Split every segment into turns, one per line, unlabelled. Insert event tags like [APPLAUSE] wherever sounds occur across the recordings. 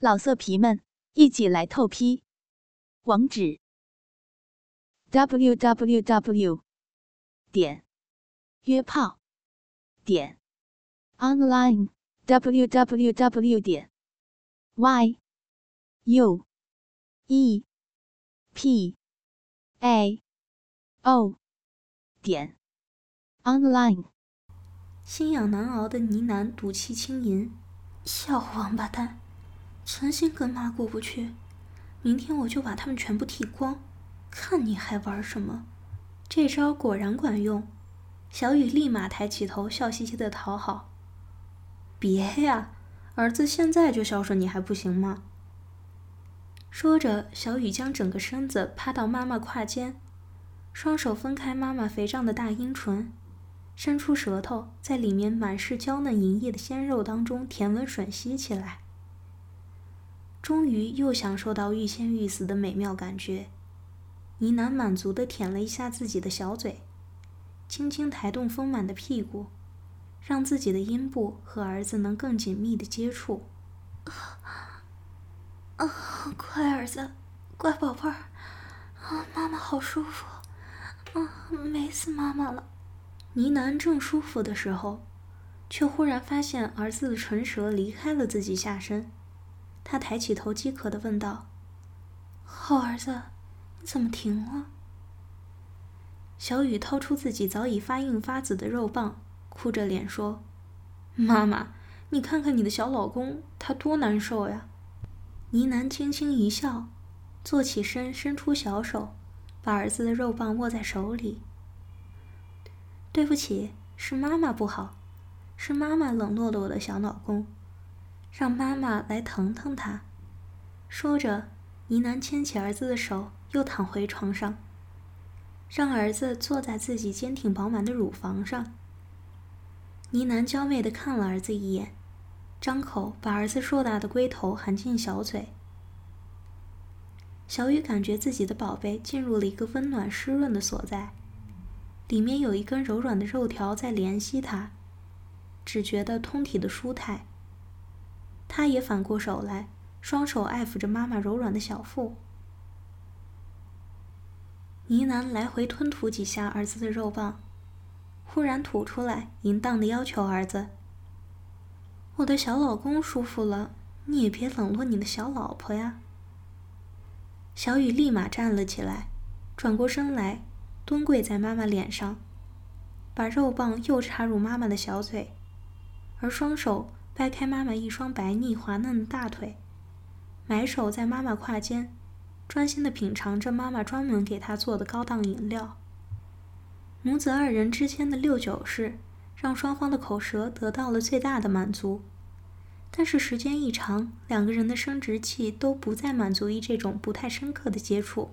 老色皮们，一起来透批！网址：w w w 点约炮点 online w w w 点 y u e p a o 点 online。
心痒难熬的呢喃，赌气轻吟：“小王八蛋！”存心跟妈过不去，明天我就把他们全部剃光，看你还玩什么！这招果然管用，小雨立马抬起头，笑嘻嘻的讨好：“别呀，儿子现在就孝顺你还不行吗？”说着，小雨将整个身子趴到妈妈胯间，双手分开妈妈肥胀的大阴唇，伸出舌头在里面满是娇嫩莹液的鲜肉当中舔吻吮吸起来。终于又享受到欲仙欲死的美妙感觉，呢喃满足地舔了一下自己的小嘴，轻轻抬动丰满的屁股，让自己的阴部和儿子能更紧密的接触。啊，乖儿子，乖宝贝儿，啊，妈妈好舒服，啊，美死妈妈了。呢喃正舒服的时候，却忽然发现儿子的唇舌离开了自己下身。他抬起头，饥渴的问道：“好儿子，你怎么停了？”小雨掏出自己早已发硬发紫的肉棒，哭着脸说：“妈妈，你看看你的小老公，他多难受呀！”呢喃轻轻一笑，坐起身，伸出小手，把儿子的肉棒握在手里。“对不起，是妈妈不好，是妈妈冷落了我的小老公。”让妈妈来疼疼他。说着，呢喃牵起儿子的手，又躺回床上，让儿子坐在自己坚挺饱满的乳房上。呢喃娇媚地看了儿子一眼，张口把儿子硕大的龟头含进小嘴。小雨感觉自己的宝贝进入了一个温暖湿润的所在，里面有一根柔软的肉条在怜惜他，只觉得通体的舒泰。他也反过手来，双手爱抚着妈妈柔软的小腹。呢喃来回吞吐几下儿子的肉棒，忽然吐出来，淫荡的要求儿子：“我的小老公舒服了，你也别冷落你的小老婆呀。”小雨立马站了起来，转过身来，蹲跪在妈妈脸上，把肉棒又插入妈妈的小嘴，而双手。掰开妈妈一双白腻滑嫩的大腿，埋手在妈妈胯间，专心的品尝着妈妈专门给他做的高档饮料。母子二人之间的六九式，让双方的口舌得到了最大的满足。但是时间一长，两个人的生殖器都不再满足于这种不太深刻的接触，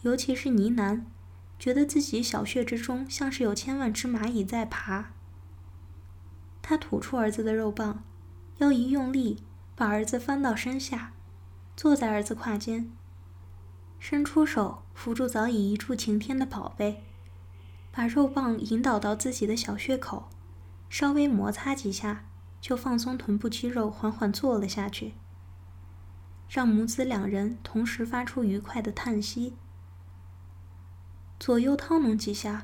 尤其是呢喃，觉得自己小穴之中像是有千万只蚂蚁在爬。他吐出儿子的肉棒，腰一用力，把儿子翻到身下，坐在儿子胯间，伸出手扶住早已一柱擎天的宝贝，把肉棒引导到自己的小穴口，稍微摩擦几下，就放松臀部肌肉，缓缓坐了下去，让母子两人同时发出愉快的叹息。左右掏弄几下，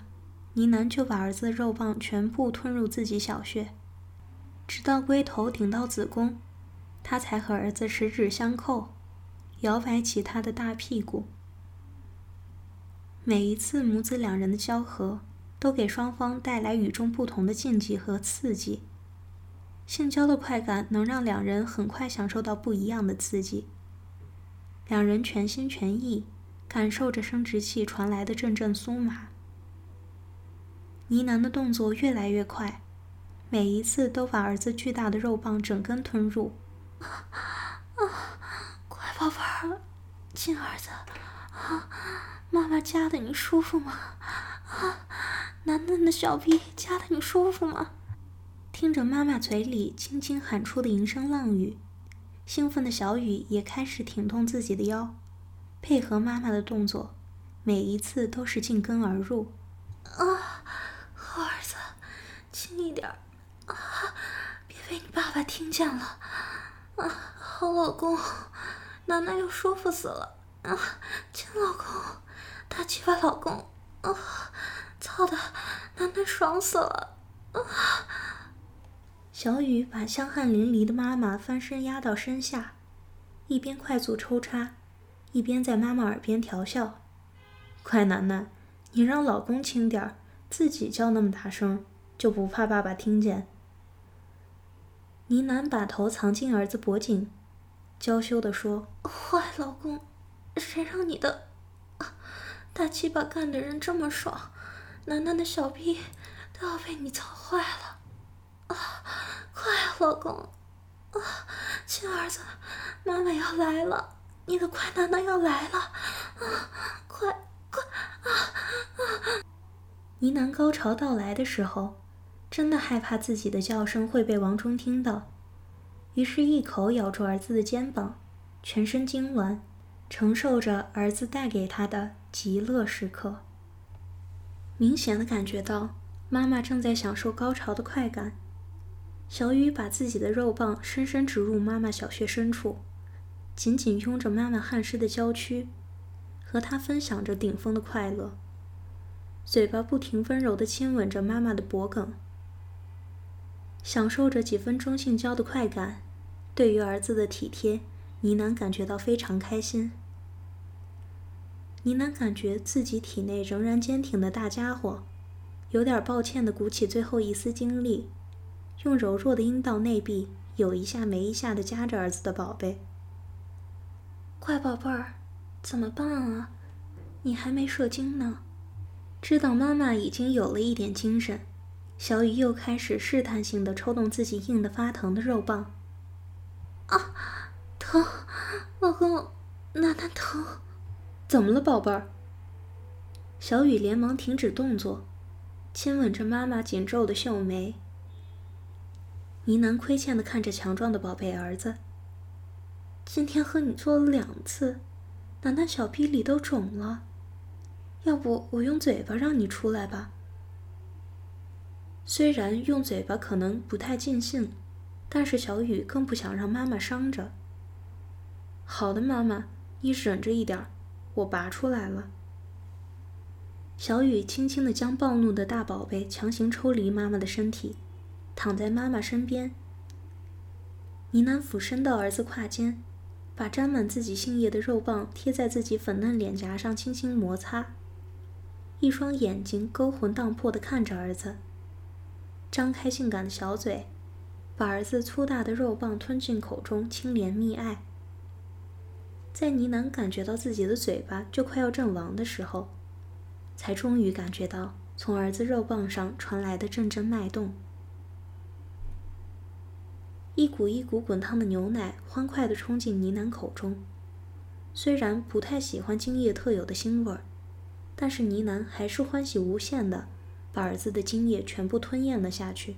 呢喃就把儿子的肉棒全部吞入自己小穴。直到龟头顶到子宫，他才和儿子十指相扣，摇摆起他的大屁股。每一次母子两人的交合，都给双方带来与众不同的禁忌和刺激。性交的快感能让两人很快享受到不一样的刺激。两人全心全意感受着生殖器传来的阵阵酥麻。呢喃的动作越来越快。每一次都把儿子巨大的肉棒整根吞入，啊，乖宝贝儿，亲儿子，啊，妈妈夹的你舒服吗？啊，嫩嫩的小臂夹的你舒服吗？听着妈妈嘴里轻轻喊出的淫声浪语，兴奋的小雨也开始挺动自己的腰，配合妈妈的动作，每一次都是进根而入。啊，好儿子，轻一点。啊！爸爸听见了！啊，好老公，楠楠又舒服死了啊！亲老公，大鸡巴老公啊！操的，楠楠爽死了啊！小雨把香汗淋漓的妈妈翻身压到身下，一边快速抽插，一边在妈妈耳边调笑：“快楠楠，你让老公轻点儿，自己叫那么大声，就不怕爸爸听见？”呢喃把头藏进儿子脖颈。娇羞地说：“坏老公，谁让你的啊大鸡巴干的人这么爽？楠楠的小臂都要被你操坏了！啊，快啊，老公！啊，亲儿子，妈妈要来了，你的快楠楠要来了！啊，快快啊啊！”呢喃高潮到来的时候，真的害怕自己的叫声会被王忠听到。于是，一口咬住儿子的肩膀，全身痉挛，承受着儿子带给他的极乐时刻。明显的感觉到妈妈正在享受高潮的快感。小雨把自己的肉棒深深植入妈妈小穴深处，紧紧拥着妈妈汗湿的娇躯，和她分享着顶峰的快乐。嘴巴不停温柔地亲吻着妈妈的脖颈，享受着几分钟性交的快感。对于儿子的体贴，呢喃感觉到非常开心。呢喃感觉自己体内仍然坚挺的大家伙，有点抱歉的鼓起最后一丝精力，用柔弱的阴道内壁有一下没一下的夹着儿子的宝贝。乖宝贝儿，怎么办啊？你还没射精呢。知道妈妈已经有了一点精神，小雨又开始试探性的抽动自己硬的发疼的肉棒。啊，疼，老公，楠楠疼，
怎么了，宝贝儿？
小雨连忙停止动作，亲吻着妈妈紧皱的秀眉。呢喃亏欠的看着强壮的宝贝儿子。今天和你做了两次，楠楠小臂里都肿了，要不我用嘴巴让你出来吧？虽然用嘴巴可能不太尽兴。但是小雨更不想让妈妈伤着。好的，妈妈，你忍着一点，我拔出来了。小雨轻轻地将暴怒的大宝贝强行抽离妈妈的身体，躺在妈妈身边。呢喃俯身到儿子胯间，把沾满自己性液的肉棒贴在自己粉嫩脸颊上轻轻摩擦，一双眼睛勾魂荡魄地看着儿子，张开性感的小嘴。把儿子粗大的肉棒吞进口中，轻怜蜜爱。在呢喃感觉到自己的嘴巴就快要阵亡的时候，才终于感觉到从儿子肉棒上传来的阵阵脉动。一股一股滚烫的牛奶欢快地冲进呢喃口中。虽然不太喜欢精液特有的腥味儿，但是呢喃还是欢喜无限的儿子的精液全部吞咽了下去。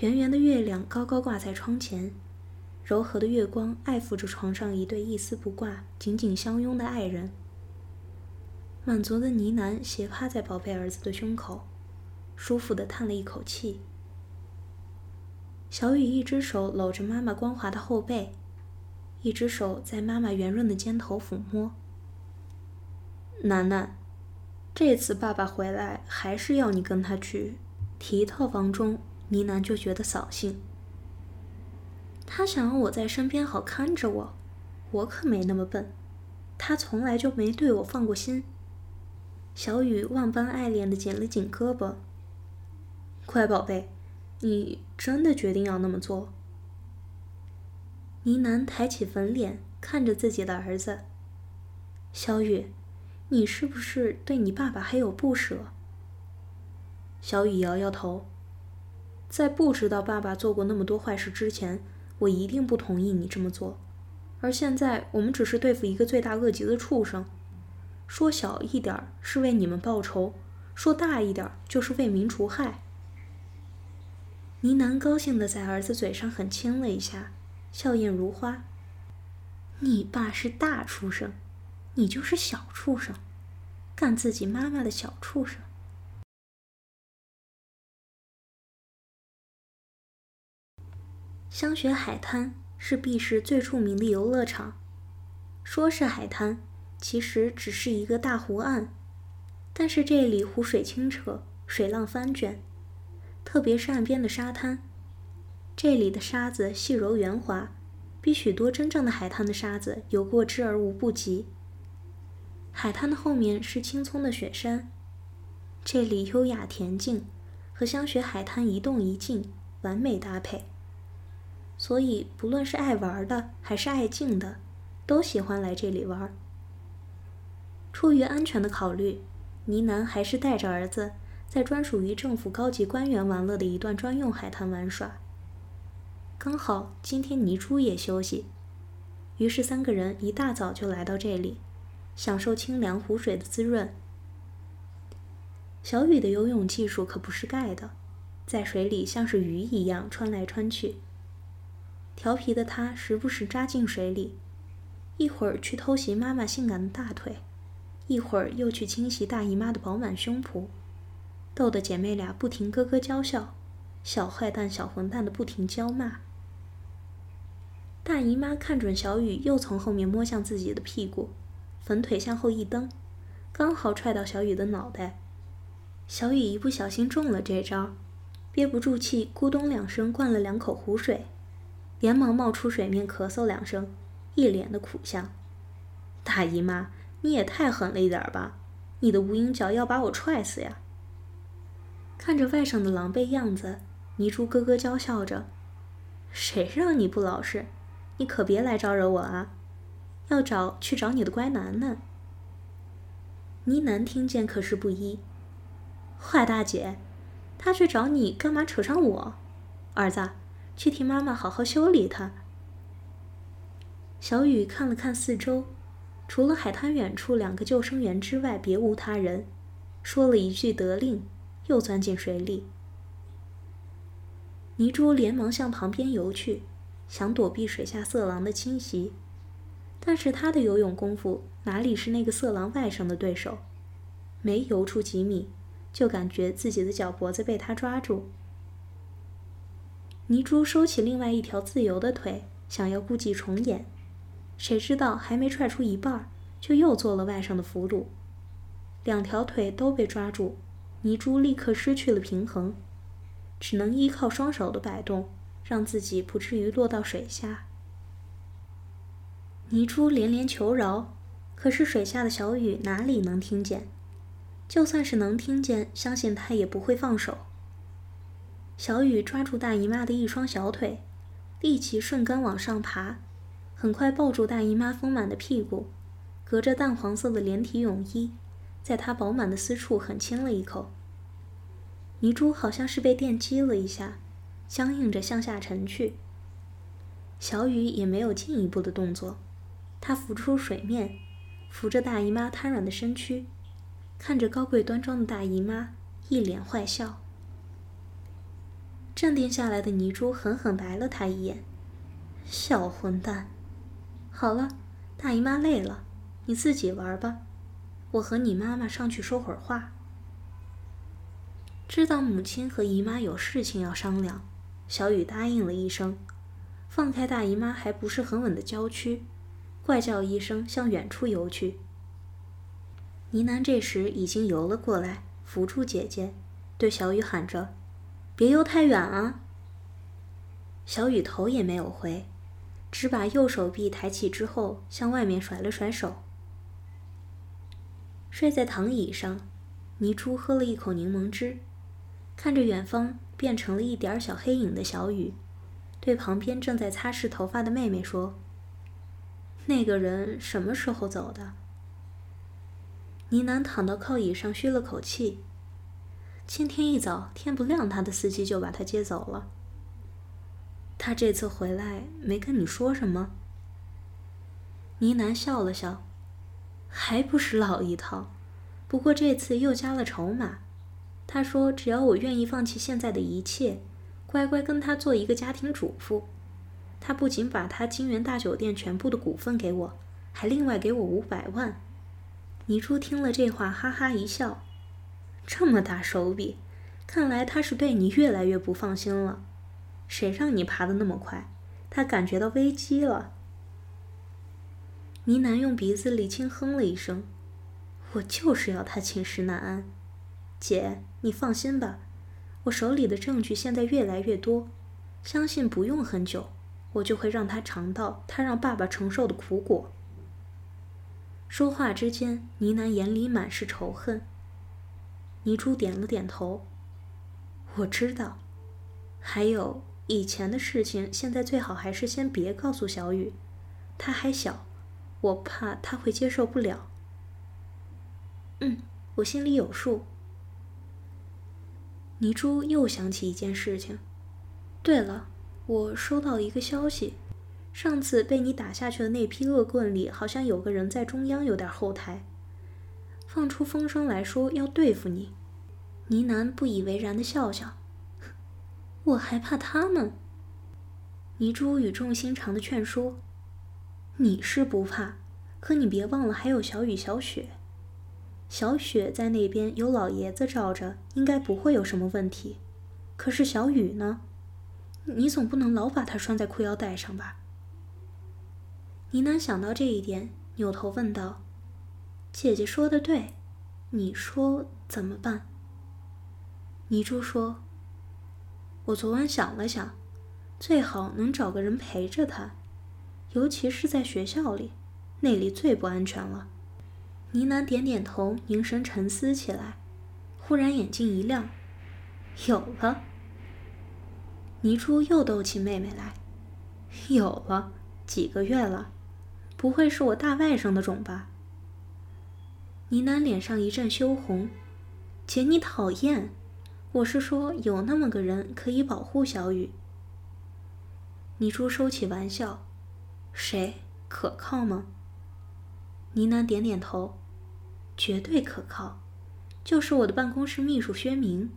圆圆的月亮高高挂在窗前，柔和的月光爱抚着床上一对一丝不挂、紧紧相拥的爱人。满足的呢喃斜趴在宝贝儿子的胸口，舒服的叹了一口气。小雨一只手搂着妈妈光滑的后背，一只手在妈妈圆润的肩头抚摸。楠楠，这次爸爸回来还是要你跟他去提一套房中。呢喃就觉得扫兴。他想让我在身边好看着我，我可没那么笨。他从来就没对我放过心。小雨万般爱恋的紧了紧胳膊。乖宝贝，你真的决定要那么做？呢喃抬起粉脸看着自己的儿子。小雨，你是不是对你爸爸还有不舍？小雨摇摇头。在不知道爸爸做过那么多坏事之前，我一定不同意你这么做。而现在，我们只是对付一个罪大恶极的畜生。说小一点是为你们报仇，说大一点就是为民除害。呢喃高兴的在儿子嘴上狠亲了一下，笑靥如花。你爸是大畜生，你就是小畜生，干自己妈妈的小畜生。香雪海滩是 B 市最著名的游乐场。说是海滩，其实只是一个大湖岸。但是这里湖水清澈，水浪翻卷，特别是岸边的沙滩，这里的沙子细柔圆滑，比许多真正的海滩的沙子有过之而无不及。海滩的后面是青葱的雪山，这里优雅恬静，和香雪海滩一动一静完美搭配。所以不论是爱玩的还是爱静的，都喜欢来这里玩。出于安全的考虑。倪楠还是带着儿子在专属于政府高级官员玩乐的一段专用海滩玩耍。刚好今天倪珠也休息，于是三个人一大早就来到这里，享受清凉湖水的滋润。小雨的游泳技术可不是盖的，在水里像是鱼一样穿来穿去。调皮的他时不时扎进水里，一会儿去偷袭妈妈性感的大腿。一会儿又去清洗大姨妈的饱满胸脯，逗得姐妹俩不停咯咯娇笑，小坏蛋、小混蛋的不停娇骂。大姨妈看准小雨又从后面摸向自己的屁股，粉腿向后一蹬，刚好踹到小雨的脑袋。小雨一不小心中了这招，憋不住气，咕咚两声灌了两口湖水，连忙冒出水面咳嗽两声，一脸的苦相。大姨妈。你也太狠了一点吧！你的无影脚要把我踹死呀！看着外甥的狼狈样子，泥珠咯咯娇笑着：“谁让你不老实？你可别来招惹我啊！要找去找你的乖楠楠。”呢喃听见可是不依：“坏大姐，他去找你干嘛？扯上我？儿子，去替妈妈好好修理他。”小雨看了看四周。除了海滩远处两个救生员之外，别无他人。说了一句得令，又钻进水里。泥珠连忙向旁边游去，想躲避水下色狼的侵袭。但是他的游泳功夫哪里是那个色狼外甥的对手？没游出几米，就感觉自己的脚脖子被他抓住。泥珠收起另外一条自由的腿，想要故伎重演。谁知道还没踹出一半，就又做了外甥的俘虏，两条腿都被抓住，泥珠立刻失去了平衡，只能依靠双手的摆动，让自己不至于落到水下。泥珠连连求饶，可是水下的小雨哪里能听见？就算是能听见，相信他也不会放手。小雨抓住大姨妈的一双小腿，立即顺根往上爬。很快抱住大姨妈丰满的屁股，隔着淡黄色的连体泳衣，在她饱满的私处狠亲了一口。泥珠好像是被电击了一下，僵硬着向下沉去。小雨也没有进一步的动作，她浮出水面，扶着大姨妈瘫软的身躯，看着高贵端庄的大姨妈，一脸坏笑。镇定下来的泥珠狠狠白了他一眼：“小混蛋！”好了，大姨妈累了，你自己玩吧，我和你妈妈上去说会儿话。知道母亲和姨妈有事情要商量，小雨答应了一声，放开大姨妈还不是很稳的娇躯，怪叫一声向远处游去。呢喃这时已经游了过来，扶住姐姐，对小雨喊着：“别游太远啊！”小雨头也没有回。只把右手臂抬起之后，向外面甩了甩手。睡在躺椅上，泥珠喝了一口柠檬汁，看着远方变成了一点小黑影的小雨，对旁边正在擦拭头发的妹妹说：“那个人什么时候走的？”呢喃躺到靠椅上，吁了口气：“今天一早天不亮，他的司机就把他接走了。”他这次回来没跟你说什么？呢喃笑了笑，还不是老一套，不过这次又加了筹码。他说：“只要我愿意放弃现在的一切，乖乖跟他做一个家庭主妇，他不仅把他金源大酒店全部的股份给我，还另外给我五百万。”倪珠听了这话，哈哈一笑：“这么大手笔，看来他是对你越来越不放心了。”谁让你爬得那么快？他感觉到危机了。呢喃用鼻子里轻哼了一声：“我就是要他寝食难安。”姐，你放心吧，我手里的证据现在越来越多，相信不用很久，我就会让他尝到他让爸爸承受的苦果。说话之间，呢喃眼里满是仇恨。泥珠点了点头：“我知道。还有以前的事情，现在最好还是先别告诉小雨，他还小，我怕他会接受不了。”“嗯，我心里有数。”泥珠又想起一件事情。对了，我收到一个消息，上次被你打下去的那批恶棍里，好像有个人在中央有点后台，放出风声来说要对付你。呢喃不以为然的笑笑。我还怕他们。泥珠语重心长的劝说：“你是不怕，可你别忘了还有小雨、小雪。”小雪在那边有老爷子罩着，应该不会有什么问题。可是小雨呢？你总不能老把它拴在裤腰带上吧？呢喃想到这一点，扭头问道：“姐姐说的对，你说怎么办？”泥珠说：“我昨晚想了想，最好能找个人陪着她，尤其是在学校里，那里最不安全了。”呢喃点点头，凝神沉思起来。忽然眼睛一亮，有了。泥珠又逗起妹妹来，有了几个月了，不会是我大外甥的种吧？呢喃脸上一阵羞红，姐你讨厌，我是说有那么个人可以保护小雨。泥珠收起玩笑，谁可靠吗？呢喃点点头。绝对可靠，就是我的办公室秘书薛明。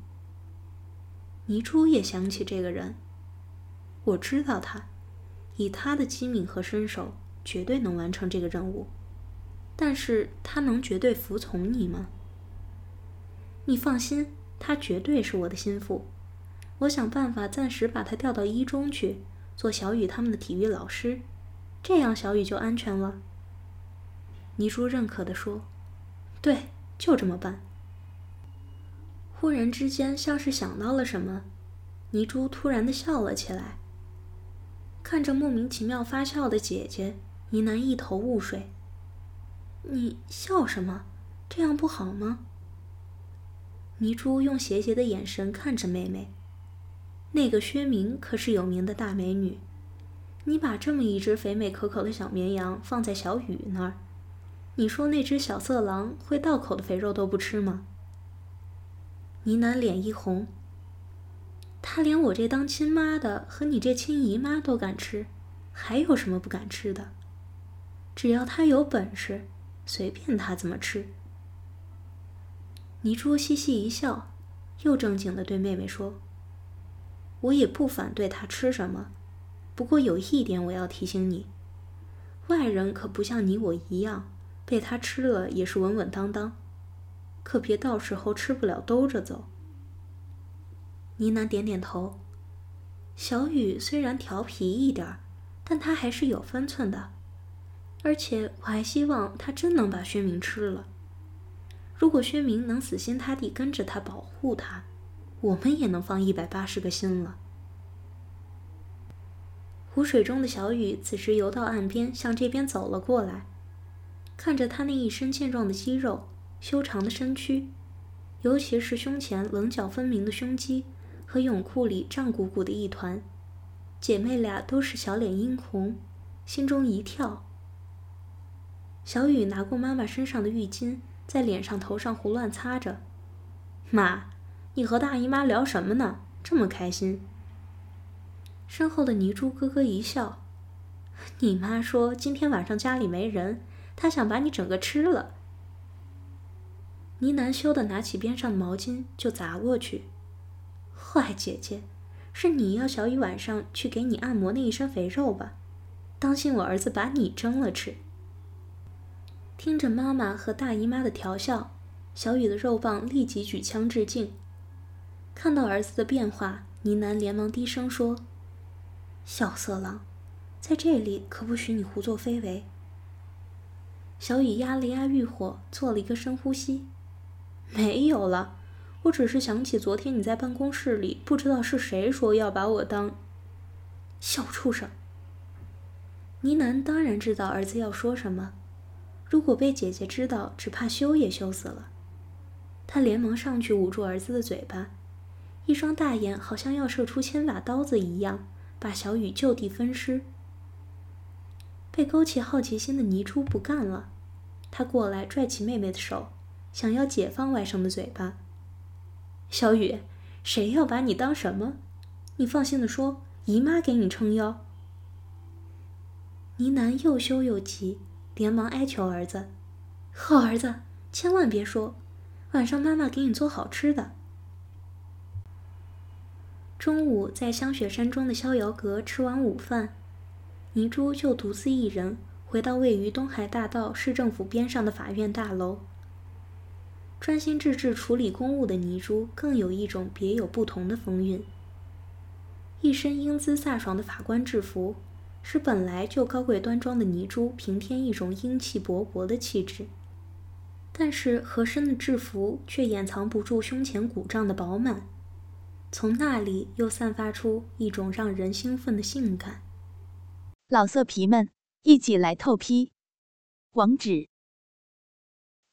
倪珠也想起这个人，我知道他，以他的机敏和身手，绝对能完成这个任务。但是他能绝对服从你吗？你放心，他绝对是我的心腹。我想办法暂时把他调到一中去，做小雨他们的体育老师，这样小雨就安全了。倪珠认可的说。对，就这么办。忽然之间，像是想到了什么，泥珠突然的笑了起来。看着莫名其妙发笑的姐姐，呢喃一头雾水。你笑什么？这样不好吗？泥珠用邪邪的眼神看着妹妹。那个薛明可是有名的大美女，你把这么一只肥美可口的小绵羊放在小雨那儿。你说那只小色狼会道口的肥肉都不吃吗？呢喃脸一红。他连我这当亲妈的和你这亲姨妈都敢吃，还有什么不敢吃的？只要他有本事，随便他怎么吃。倪珠嘻嘻一笑，又正经的对妹妹说：“我也不反对他吃什么，不过有一点我要提醒你，外人可不像你我一样。”被他吃了也是稳稳当当，可别到时候吃不了兜着走。呢喃点点头。小雨虽然调皮一点但他还是有分寸的，而且我还希望他真能把薛明吃了。如果薛明能死心塌地跟着他保护他，我们也能放一百八十个心了。湖水中的小雨此时游到岸边，向这边走了过来。看着他那一身健壮的肌肉、修长的身躯，尤其是胸前棱角分明的胸肌和泳裤里胀鼓鼓的一团，姐妹俩都是小脸殷红，心中一跳。小雨拿过妈妈身上的浴巾，在脸上、头上胡乱擦着。妈，你和大姨妈聊什么呢？这么开心。身后的泥珠咯咯一笑：“ [LAUGHS] 你妈说今天晚上家里没人。”她想把你整个吃了。呢喃羞的拿起边上的毛巾就砸过去。坏姐姐，是你要小雨晚上去给你按摩那一身肥肉吧？当心我儿子把你蒸了吃。听着妈妈和大姨妈的调笑，小雨的肉棒立即举枪致敬。看到儿子的变化，呢喃连忙低声说：“小色狼，在这里可不许你胡作非为。小雨压了压欲火，做了一个深呼吸。没有了，我只是想起昨天你在办公室里，不知道是谁说要把我当小畜生。呢喃当然知道儿子要说什么，如果被姐姐知道，只怕羞也羞死了。他连忙上去捂住儿子的嘴巴，一双大眼好像要射出千把刀子一样，把小雨就地分尸。被勾起好奇心的泥珠不干了，他过来拽起妹妹的手，想要解放外甥的嘴巴。小雨，谁要把你当什么？你放心的说，姨妈给你撑腰。呢喃又羞又急，连忙哀求儿子：“好儿子，千万别说，晚上妈妈给你做好吃的。”中午在香雪山中的逍遥阁吃完午饭。泥珠就独自一人回到位于东海大道市政府边上的法院大楼。专心致志处理公务的泥珠，更有一种别有不同的风韵。一身英姿飒爽的法官制服，使本来就高贵端庄的泥珠平添一种英气勃勃的气质。但是合身的制服却掩藏不住胸前鼓胀的饱满，从那里又散发出一种让人兴奋的性感。
老色皮们，一起来透批！网址